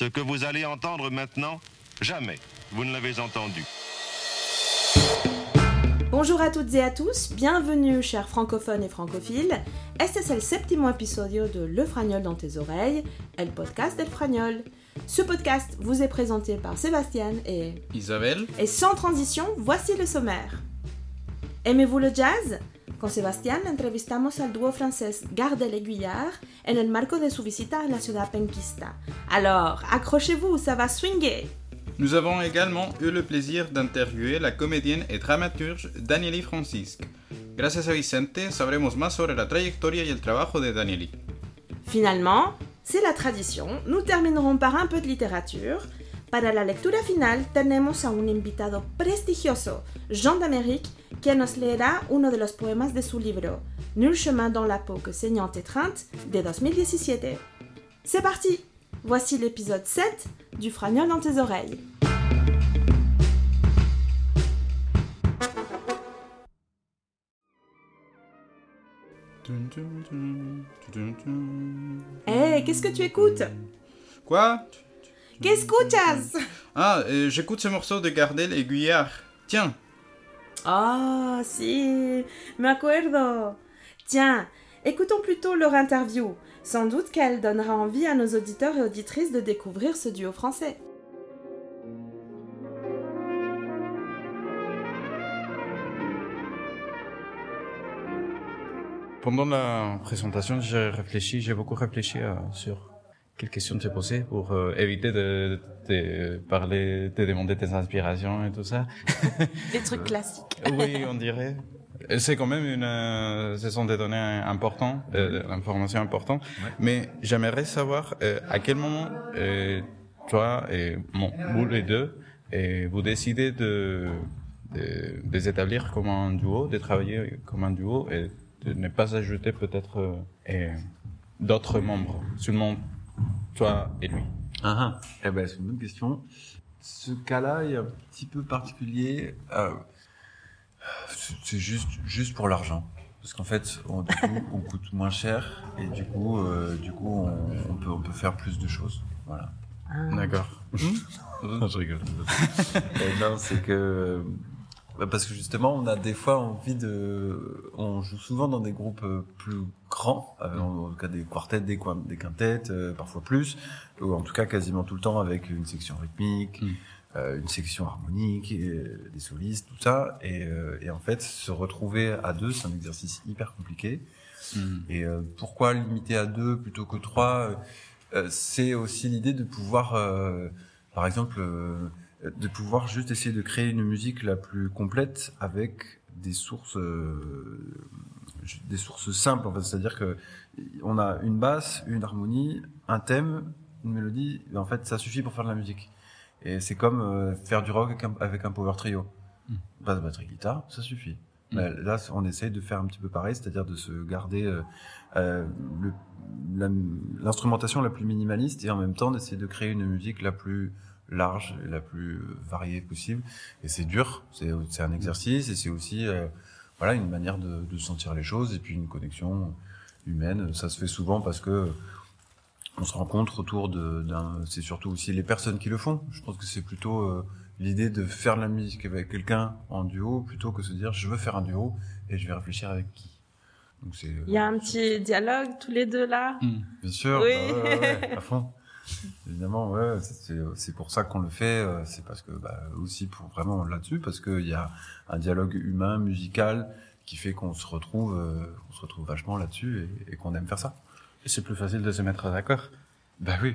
Ce que vous allez entendre maintenant, jamais vous ne l'avez entendu. Bonjour à toutes et à tous, bienvenue chers francophones et francophiles. Este es el séptimo episodio de Le Fragnol dans tes oreilles, el podcast del Fragnol. Ce podcast vous est présenté par Sébastien et Isabelle. Et sans transition, voici le sommaire. Aimez-vous le jazz? Con Sebastián entrevistamos al dúo francés Gardel et Guyard en el marco de su visita a la ciudad penquista. Alors, accrochez-vous, ça va swinguer Nous avons également eu le plaisir d'interviewer la comédienne et dramaturge Danieli Francisque. Gracias a Vicente sabremos más sobre la trayectoria y el trabajo de Danieli. Finalement, c'est la tradition, nous terminerons par un peu de littérature. Para la lectura final tenemos a un invitado prestigioso, Jean d'Amérique, que nos leerá uno de los poemas de su libro, Nul chemin dans la peau que saignante étreinte, de 2017. C'est parti Voici l'épisode 7 du Fragnol dans tes oreilles. Hé, qu'est-ce que tu écoutes? Quoi? Qu'est-ce que escuchas Ah, euh, j'écoute ce morceau de Gardel et Guyard. Tiens, Ah, si, me acuerdo. Tiens, écoutons plutôt leur interview. Sans doute qu'elle donnera envie à nos auditeurs et auditrices de découvrir ce duo français. Pendant la présentation, j'ai réfléchi, j'ai beaucoup réfléchi euh, sur quelles questions te poser pour euh, éviter de, de parler, de demander tes inspirations et tout ça. Des trucs classiques. oui, on dirait. C'est quand même une, euh, ce sont des données importantes, euh, l'information importante. Mais j'aimerais savoir euh, à quel moment euh, toi et bon, vous les deux, et vous décidez de, de, de vous établir comme un duo, de travailler comme un duo et de ne pas ajouter peut-être euh, d'autres membres, seulement toi et lui. Ah, ah. Eh ben, c'est une bonne question. Ce cas-là est un petit peu particulier. Euh, c'est- juste, juste pour l'argent. Parce qu'en fait, on, du coup, on coûte moins cher et du coup, euh, du coup, on, on peut, on peut faire plus de choses. Voilà. D'accord. je rigole. Et non, c'est que bah, parce que justement, on a des fois envie de, on joue souvent dans des groupes euh, plus grands, euh, en tout cas des quartets, des, des quintettes, euh, parfois plus, ou en tout cas quasiment tout le temps avec une section rythmique, Mm. une section harmonique, et, des solistes, tout ça. Et, euh, et en fait, se retrouver à deux, c'est un exercice hyper compliqué. Hmm. Et euh, pourquoi limiter à deux plutôt que trois? C'est aussi l'idée de pouvoir, euh, par exemple, euh, de pouvoir juste essayer de créer une musique la plus complète avec des sources, euh, des sources simples. En fait, c'est-à-dire que on a une basse, une harmonie, un thème, une mélodie. Et en fait, ça suffit pour faire de la musique. Et c'est comme euh, faire du rock avec un, avec un power trio. Mm. Basse, batterie, guitare, ça suffit. Mm. Là, là, on essaye de faire un petit peu pareil, c'est-à-dire de se garder euh, euh, le- la- l'instrumentation la, plus minimaliste et en même temps d'essayer de créer une musique la plus large et la plus variée possible. Et c'est dur, c'est c'est un exercice et c'est aussi euh, voilà une manière de, de sentir les choses et puis une connexion humaine. Ça se fait souvent parce que on se rencontre autour de- d'un. C'est surtout aussi les personnes qui le font. Je pense que c'est plutôt euh, l'idée de faire de la musique avec quelqu'un en duo plutôt que se dire je veux faire un duo et je vais réfléchir avec qui. Donc c'est. Il y a un petit dialogue tous les deux là? Hmm. Bien sûr, Oui. bah ouais, ouais, ouais, à fond. Évidemment, ouais, c'est- pour ça qu'on le fait. euh, C'est parce que bah, aussi pour vraiment là-dessus, parce qu'il y a un dialogue humain, musical, qui fait qu'on se retrouve, euh, on se retrouve vachement là-dessus et, et qu'on aime faire ça. C'est plus facile de se mettre d'accord. Bah oui.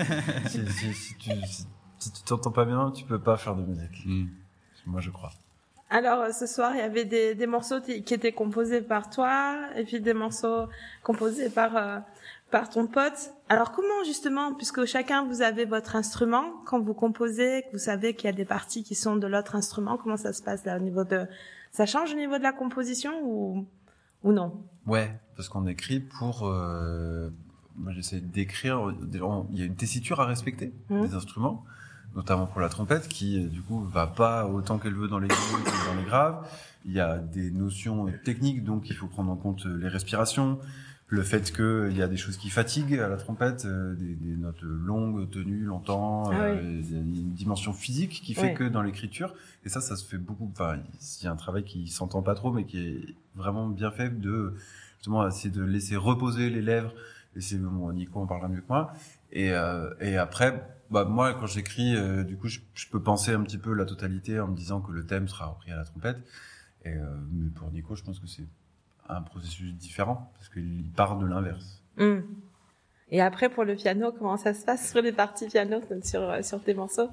si, si, si tu si, si tu t'entends pas bien, tu peux pas faire de musique. Hmm. Moi, je crois. Alors euh, ce soir, il y avait des, des morceaux qui étaient composés par toi et puis des morceaux composés par euh, par ton pote. Alors comment justement, puisque chacun vous avez votre instrument, quand vous composez, que vous savez qu'il y a des parties qui sont de l'autre instrument, comment ça se passe là au niveau de ça change au niveau de la composition ou ou non? Ouais, parce qu'on écrit pour. euh, moi, j'essaie d'écrire. Il y a une tessiture à respecter Mhm. des instruments, notamment pour la trompette, qui euh, du coup va pas autant qu'elle veut dans les aigus que dans les graves. Il y a des notions techniques, donc il faut prendre en compte les respirations, le fait qu'il y a des choses qui fatiguent à la trompette, euh, des, des, notes longues, tenues longtemps, Ah euh, il y a une dimension physique qui fait que dans l'écriture, et ça, ça se fait beaucoup. Enfin, il y a un travail qui s'entend pas trop, mais qui est vraiment bien fait de justement essayer de laisser reposer les lèvres. Et c'est bon, Nico en parlera mieux que moi. Et, euh, et après, bah moi, quand j'écris, euh, du coup, je, je peux penser un petit peu la totalité en me disant que le thème sera repris à la trompette. Et euh, mais pour Nico, je pense que c'est un processus différent parce qu'il part de l'inverse. Hmm. Et après, pour le piano, comment ça se passe sur les parties piano, sur, euh, sur tes morceaux?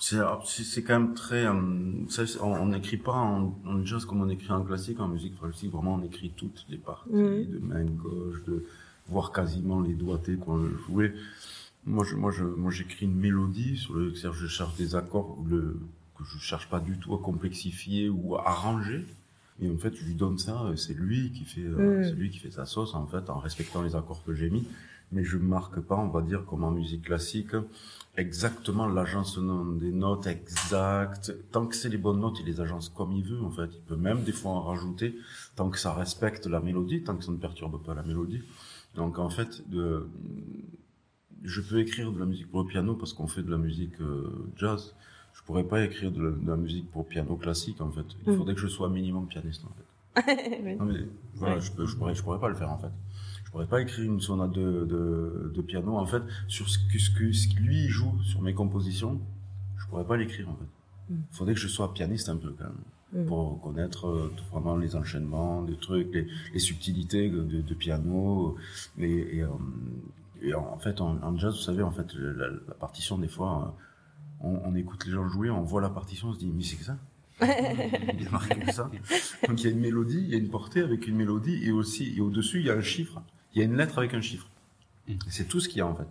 C'est c'est quand même très. euh, ça, on n'écrit pas en, en jazz comme on écrit en classique, en musique classique. Vraiment, on écrit toutes les parties, Mhm. de main gauche, de voir quasiment les doigtés qu'on veut jouer. Moi, je, moi, je, moi, j'écris une mélodie sur le, je cherche des accords le, que je cherche pas du tout à complexifier ou à arranger. Et en fait, je lui donne ça, c'est lui qui fait, euh, Mhm. c'est lui qui fait sa sauce en fait, en respectant les accords que j'ai mis. Mais je marque pas, on va dire, comme en musique classique, exactement l'agencement des notes exactes. Tant que c'est les bonnes notes, il les agence comme il veut, en fait. Il peut même des fois en rajouter, tant que ça respecte la mélodie, tant que ça ne perturbe pas la mélodie. Donc, en fait, de, je peux écrire de la musique pour le piano parce qu'on fait de la musique euh, jazz. Je pourrais pas écrire de la, de la musique pour piano classique, en fait. Il Mm. faudrait que je sois minimum pianiste, en fait. Oui. Non, mais voilà, Ouais. je, peux, je, pourrais, je pourrais pas le faire en fait. Je pourrais pas écrire une sonate de, de, de piano en fait sur ce que, ce que ce que lui joue sur mes compositions. Je pourrais pas l'écrire en fait. Mm. Il faudrait que je sois pianiste un peu quand même Mm. pour connaître euh, vraiment les enchaînements, des trucs, les, les subtilités de, de, piano. Et, et, euh, et en fait, en, en jazz, vous savez, en fait, la, la partition des fois, euh, on, on écoute les gens jouer, on voit la partition, on se dit mais c'est que ça. il est marqué comme ça. Donc il y a une mélodie, il y a une portée avec une mélodie et aussi et au-dessus il y a un chiffre, il y a une lettre avec un chiffre. Et C'est tout ce qu'il y a en fait.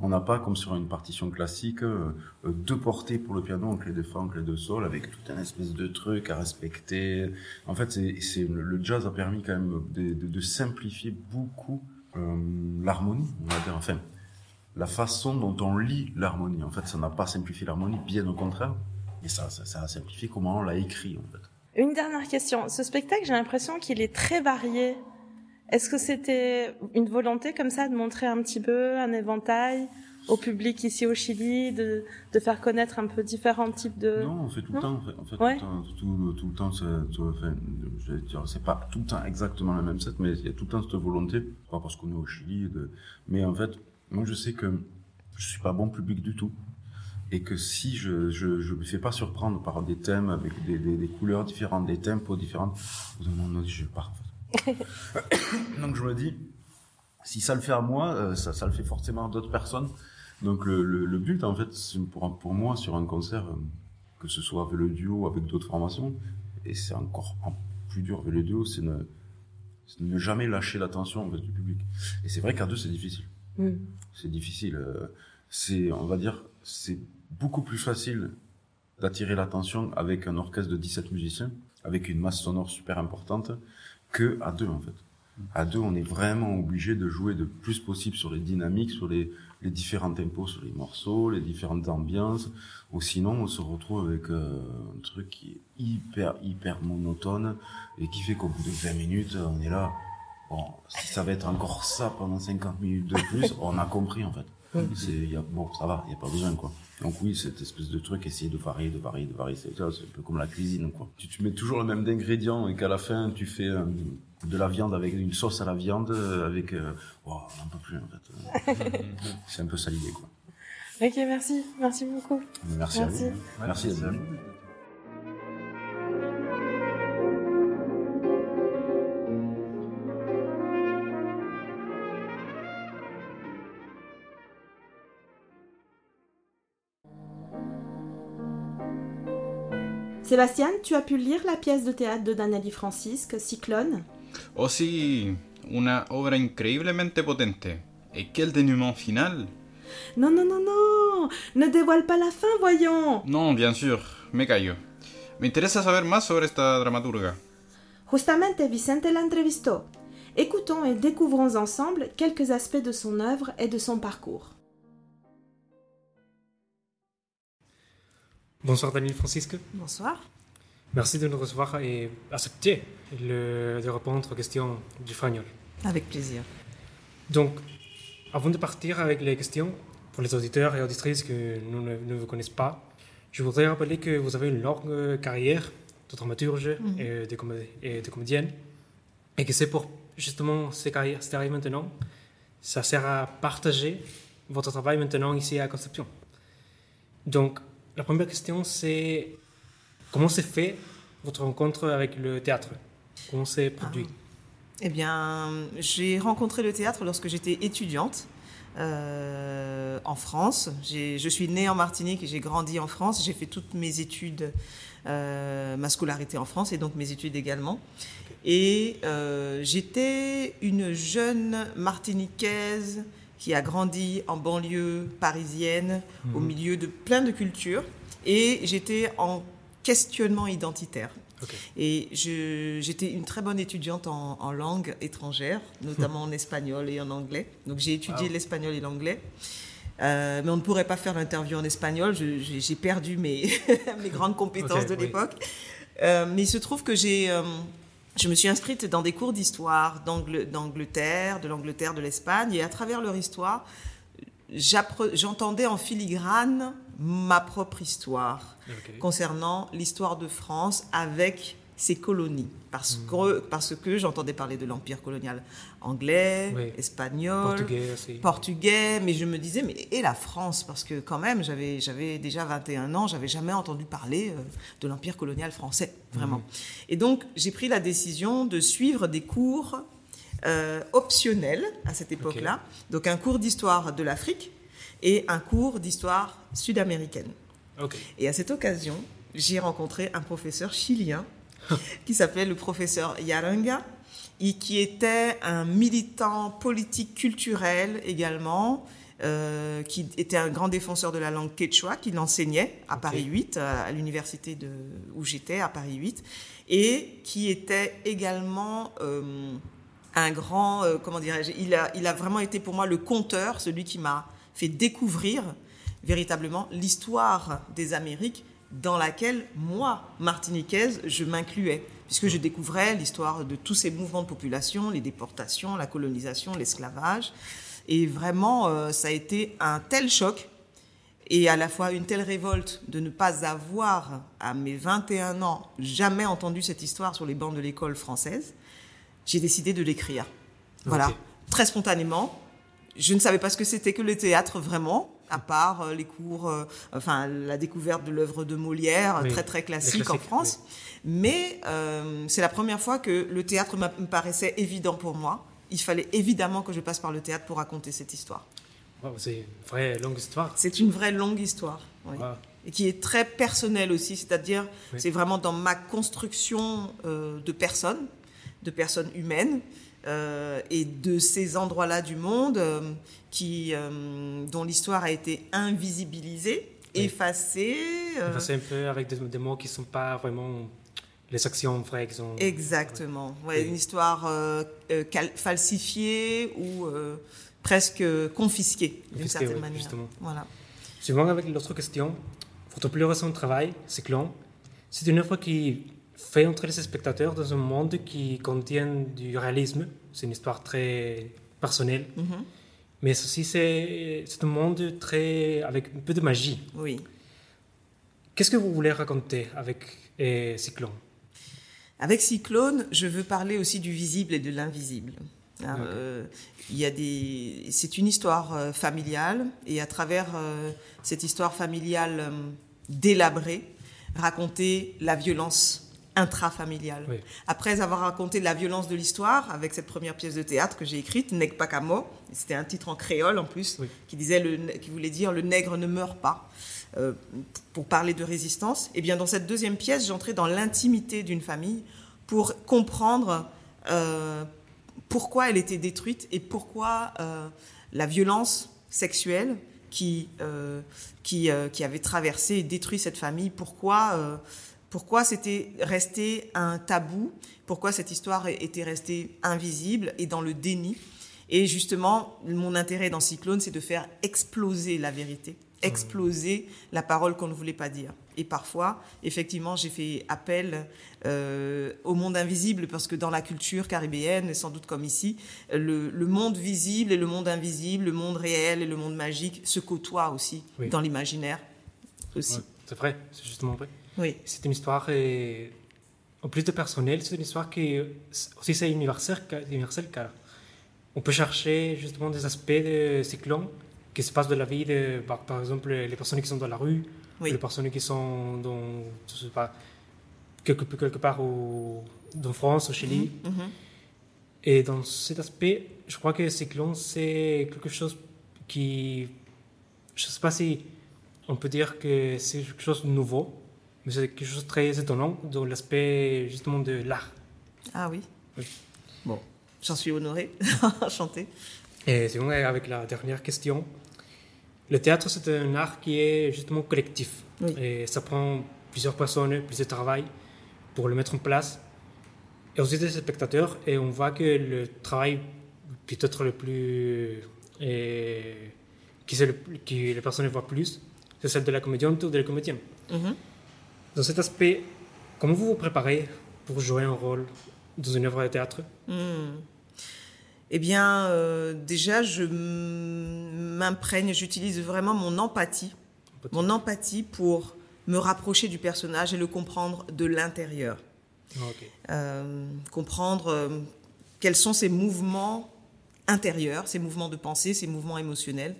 On n'a pas comme sur une partition classique euh, euh, deux portées pour le piano en clé de fa, en clé de sol avec tout un espèce de truc à respecter. En fait, c'est c'est le, le jazz a permis quand même de, de, de simplifier beaucoup euh, l'harmonie, on va dire. Enfin, la façon dont on lit l'harmonie. En fait, ça n'a pas simplifié l'harmonie, bien au contraire. Et ça, ça, ça a simplifié comment on l'a écrit en fait. Une dernière question. Ce spectacle, j'ai l'impression qu'il est très varié. Est-ce que c'était une volonté comme ça de montrer un petit peu un éventail au public ici au Chili, de, de faire connaître un peu différents types de... Non, on fait tout le temps. En fait, on fait Ouais. tout, le temps, tout, le temps. c'est- tout- enfin, je vais dire, c'est pas tout le temps exactement la même set, mais il y a tout le temps cette volonté. Pas parce qu'on est au Chili, de... mais en fait, moi je sais que je suis pas bon public du tout. Et que si je je, je me fais pas surprendre par des thèmes avec des, des, des couleurs différentes, des tempos différents, moment donné, je pars. Donc je me dis, si ça le fait à moi, euh, ça, ça le fait forcément à d'autres personnes. Donc le, le, le but, en fait, pour, pour moi, sur un concert, euh, que ce soit avec le duo, avec d'autres formations, et c'est encore en plus dur avec le duo, c'est ne, ne jamais lâcher l'attention en fait, du public. Et c'est vrai qu'à deux, c'est difficile. Mm. C'est difficile. euh, C'est, on va dire, c'est beaucoup plus facile d'attirer l'attention avec un orchestre de 17 musiciens, avec une masse sonore super importante, que à deux en fait. À deux, on est vraiment obligé de jouer le plus possible sur les dynamiques, sur les, les différents tempos, sur les morceaux, les différentes ambiances. Ou sinon, on se retrouve avec euh, un truc qui est hyper, hyper monotone et qui fait qu'au bout de 20 minutes, on est là. Bon, si ça va être encore ça pendant 50 minutes de plus, on a compris en fait. C'est, y a, bon, ça va, il y a pas besoin quoi. Donc oui, cette espèce de truc, essayer de varier, de varier, de varier, c'est, un peu comme la cuisine quoi. Tu, tu mets toujours le même ingrédient et qu'à la fin, tu fais euh, de la viande avec une sauce à la viande, euh, avec, euh, oh, on n'en peut plus en fait. C'est un peu ça l'idée quoi. Ok, merci. Merci beaucoup. Merci, Merci. à vous. Merci, Merci à vous. Sébastien, tu as pu lire la pièce de théâtre de Danieli Francisque, Cyclone? Oh sí, una obra increíblemente potente. Et quel dénouement final? Non, non, non, non Ne dévoile pas la fin, voyons Non, bien sûr, me callo. Me interesa saber más sobre esta dramaturga. Justamente Vicente la entrevistó. Écoutons et découvrons ensemble quelques aspects de son œuvre et de son parcours. Bonsoir Daniel Francisque. Bonsoir. Merci de nous recevoir et accepter le, de répondre aux questions du Fragnol. Avec plaisir. Donc, avant de partir avec les questions, pour les auditeurs et auditrices que nous ne, ne vous connaissent pas, je voudrais rappeler que vous avez une longue carrière de dramaturge et, de et de comédienne, et que c'est pour justement ces carrières, cette carrière maintenant, ça sert à partager votre travail maintenant ici à Conception. Donc, la première question, c'est comment s'est fait votre rencontre avec le théâtre? Comment c'est produit? Eh bien, j'ai rencontré le théâtre lorsque j'étais étudiante euh, en France. Je suis née en Martinique et j'ai grandi en France. J'ai fait toutes mes études, euh, ma scolarité en France et donc mes études également. Et euh, j'étais une jeune Martiniquaise qui a grandi en banlieue parisienne, au milieu de plein de cultures. Et j'étais en questionnement identitaire. Ok. Et j'étais une très bonne étudiante en, en langue étrangère, notamment en espagnol et en anglais. Donc j'ai étudié Wow. l'espagnol et l'anglais. Euh, mais on ne pourrait pas faire l'interview en espagnol. J'ai perdu mes, mes grandes compétences de oui. l'époque. Euh, mais il se trouve que j'ai, euh, je me suis inscrite dans des cours d'histoire d'Angle- d'Angleterre, de l'Angleterre, de l'Espagne, et à travers leur histoire, j'entendais en filigrane ma propre histoire concernant l'histoire de France avec ses colonies. Parce Hmm. que, parce que j'entendais parler de l'empire colonial anglais, Oui. espagnol, Portugais aussi. portugais, mais je me disais, mais et la France? Parce que quand même, j'avais, j'avais déjà 21 ans, j'avais jamais entendu parler euh, de l'empire colonial français, vraiment. Et donc, j'ai pris la décision de suivre des cours euh, optionnels à cette époque-là. Donc, un cours d'histoire de l'Afrique et un cours d'histoire sud-américaine. Et à cette occasion, j'ai rencontré un professeur chilien qui s'appelait le professeur Yaranga et qui était un militant politique culturel également, euh, qui était un grand défenseur de la langue quechua, qui l'enseignait à. Paris 8, à à l'université de, où j'étais, à Paris 8, et qui était également euh, un grand, euh, comment dirais-je, il a, il a vraiment été pour moi le conteur, celui qui m'a fait découvrir véritablement l'histoire des Amériques dans laquelle moi, martiniquaise, je m'incluais, puisque je découvrais l'histoire de tous ces mouvements de population, les déportations, la colonisation, l'esclavage. Et vraiment, euh, ça a été un tel choc et à la fois une telle révolte de ne pas avoir, à mes 21 ans, jamais entendu cette histoire sur les bancs de l'école française, j'ai décidé de l'écrire. Voilà, très spontanément. Je ne savais pas ce que c'était que le théâtre vraiment, à part euh, les cours, euh, enfin la découverte de l'œuvre de Molière, Oui, très très classique en France. Mais euh, c'est la première fois que le théâtre me paraissait évident pour moi. Il fallait évidemment que je passe par le théâtre pour raconter cette histoire. Wow, c'est une vraie longue histoire. C'est une vraie longue histoire. oui. Wow. Et qui est très personnelle aussi, c'est-à-dire c'est vraiment dans ma construction euh, de personnes, de personnes humaines, euh, et de ces endroits-là du monde euh, qui, euh, dont l'histoire a été invisibilisée, Oui. effacée. c'est un peu avec des, des mots qui ne sont pas vraiment les actions vraies qui sont. Exactement. Ouais, Oui. Une histoire falsifiée ou presque confisquée d'une certaine oui, manière. justement. Voilà. Suivant avec l'autre question, votre plus récent travail, Cyclone, c'est une œuvre qui fait entrer les spectateurs dans un monde qui contient du réalisme. C'est une histoire très personnelle, Mhm. mais aussi c'est un monde très avec un peu de magie. Oui. Qu'est-ce que vous voulez raconter avec euh, Cyclone? Avec Cyclone, je veux parler aussi du visible et de l'invisible. Euh, il y a des, c'est une histoire euh, familiale et à travers euh, cette histoire familiale délabrée, raconter la violence intrafamiliale. Oui. Après avoir raconté la violence de l'histoire avec cette première pièce de théâtre que j'ai écrite, Neg Pacamo, c'était un titre en créole en plus, Oui. qui disait le, qui voulait dire le nègre ne meurt pas. euh, pour parler de résistance, et bien dans cette deuxième pièce, j'entrais dans l'intimité d'une famille pour comprendre euh, pourquoi elle était détruite et pourquoi euh, la violence sexuelle qui, qui, qui avait traversé et détruit cette famille, pourquoi, pourquoi c'était resté un tabou, pourquoi cette histoire était restée invisible et dans le déni? Et justement, mon intérêt dans Cyclone, c'est de faire exploser la vérité, exploser la parole qu'on ne voulait pas dire. Et parfois, effectivement, j'ai fait appel euh, au monde invisible parce que dans la culture caribéenne, sans doute comme ici, le, le monde visible et le monde invisible, le monde réel et le monde magique se côtoient aussi Oui. dans l'imaginaire aussi. Ouais, c'est vrai, c'est justement vrai. Oui. C'est une histoire, euh, en plus de personnel, c'est une histoire qui aussi c'est universel, car- on peut chercher justement des aspects de cyclone qui se passent de la vie, de, par, par exemple les personnes qui sont dans la rue, Oui. les personnes qui sont dans, je sais pas, quelque, quelque part au, dans France, au Chili. Mhm. Et dans cet aspect, je crois que Cyclone, c'est quelque chose qui. Je ne sais pas si on peut dire que c'est quelque chose de nouveau, mais c'est quelque chose de très étonnant dans l'aspect justement de l'art. Ah oui. Oui. Bon, j'en suis honorée, enchantée. Et sinon, avec la dernière question, le théâtre, c'est un art qui est justement collectif. Oui. Et ça prend plusieurs personnes, plusieurs travail pour le mettre en place. Et aussi des spectateurs. Et on voit que le travail peut-être le plus. et qui, c'est le, qui les personnes voient plus, c'est celle de la comédienne ou de la comédienne. Mhm. Dans cet aspect, comment vous vous préparez pour jouer un rôle dans une œuvre de théâtre? Hmm. Eh bien, euh, déjà, je m'imprègne, j'utilise vraiment mon empathie, mon empathie pour me rapprocher du personnage et le comprendre de l'intérieur. Ah. Euh, comprendre euh, quels sont ses mouvements intérieurs, ses mouvements de pensée, ses mouvements émotionnels.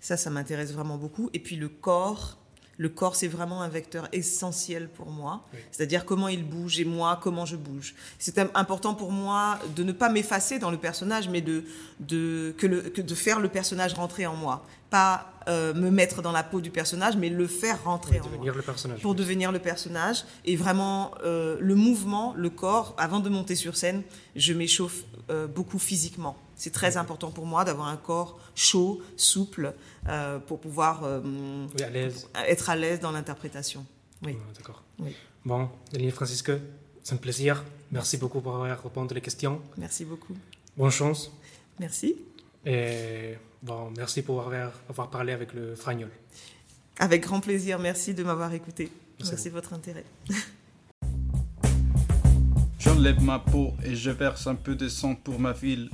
Ça, ça m'intéresse vraiment beaucoup. Et puis le corps, le corps, c'est vraiment un vecteur essentiel pour moi. Oui. C'est-à-dire comment il bouge et moi, comment je bouge. C'est im- important pour moi de ne pas m'effacer dans le personnage, mais de, de, que le, que de faire le personnage rentrer en moi. Pas euh, me mettre dans la peau du personnage, mais le faire rentrer Pour en moi devenir le personnage. pour devenir le personnage. Et vraiment, euh, le mouvement, le corps, avant de monter sur scène, je m'échauffe euh, beaucoup physiquement. C'est très important pour moi d'avoir un corps chaud, souple, euh, pour pouvoir euh, Oui, à l'aise. être à l'aise dans l'interprétation. Oui. D'accord. Oui. Bon, Denis Francisco, c'est un plaisir. Merci beaucoup pour avoir répondu les questions. Merci beaucoup. Bonne chance. Merci. Et bon, merci pour avoir, avoir parlé avec le Fragnol. Avec grand plaisir. Merci de m'avoir écouté. Merci Merci de votre intérêt. J'enlève ma peau et je verse un peu de sang pour ma ville.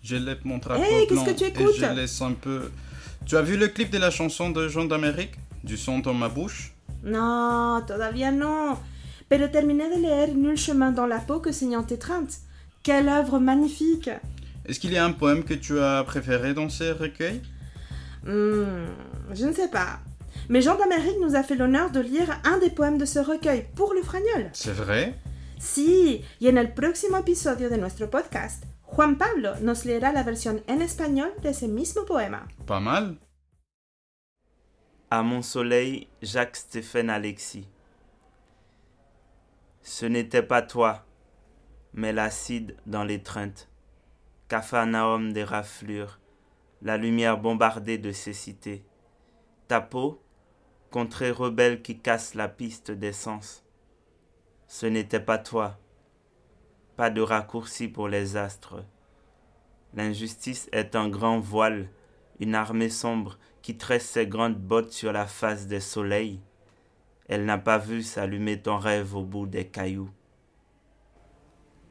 Je lève mon drapeau Hey, blanc que tu et je laisse un peu. Tu as vu le clip de la chanson de Jean d'Amérique? Du son dans ma bouche? No, todavía no. Pero terminé de leer Nul chemin dans la peau que Seigneur Tétreinte. Quelle œuvre magnifique Est-ce qu'il y a un poème que tu as préféré dans ces recueils? Hmm, Je ne sais pas. Mais Jean d'Amérique nous a fait l'honneur de lire un des poèmes de ce recueil pour le Fragnol. C'est vrai? Sí, y en el próximo episodio de nuestro podcast, Juan Pablo nos leerá la versión en español de ese mismo poema. Pas mal À mon soleil, Jacques-Stéphane Alexis. Ce n'était pas toi, mais l'acide dans l'étreinte. Capharnaüm des raflures, la lumière bombardée de cécité. Ta peau, contrée rebelle qui casse la piste d'essence. Ce n'était pas toi. Pas de raccourci pour les astres. L'injustice est un grand voile, une armée sombre qui tresse ses grandes bottes sur la face des soleils. Elle n'a pas vu s'allumer ton rêve au bout des cailloux.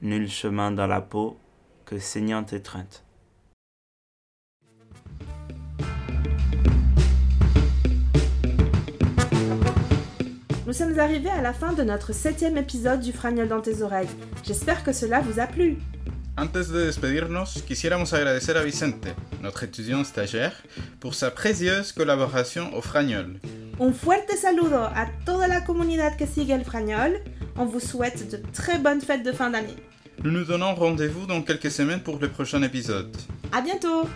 Nul chemin dans la peau que saignante étreinte. Nous sommes arrivés à la fin de notre septième épisode du Fragnol dans tes oreilles. J'espère que cela vous a plu. Antes de despedirnos, quisiéramos agradecer a Vicente, notre étudiant stagiaire, pour sa précieuse collaboration au Fragnol. Un fuerte saludo a toda la comunidad que sigue el Fragnol. On vous souhaite de très bonnes fêtes de fin d'année. Nous nous donnons rendez-vous dans quelques semaines pour le prochain épisode. À bientôt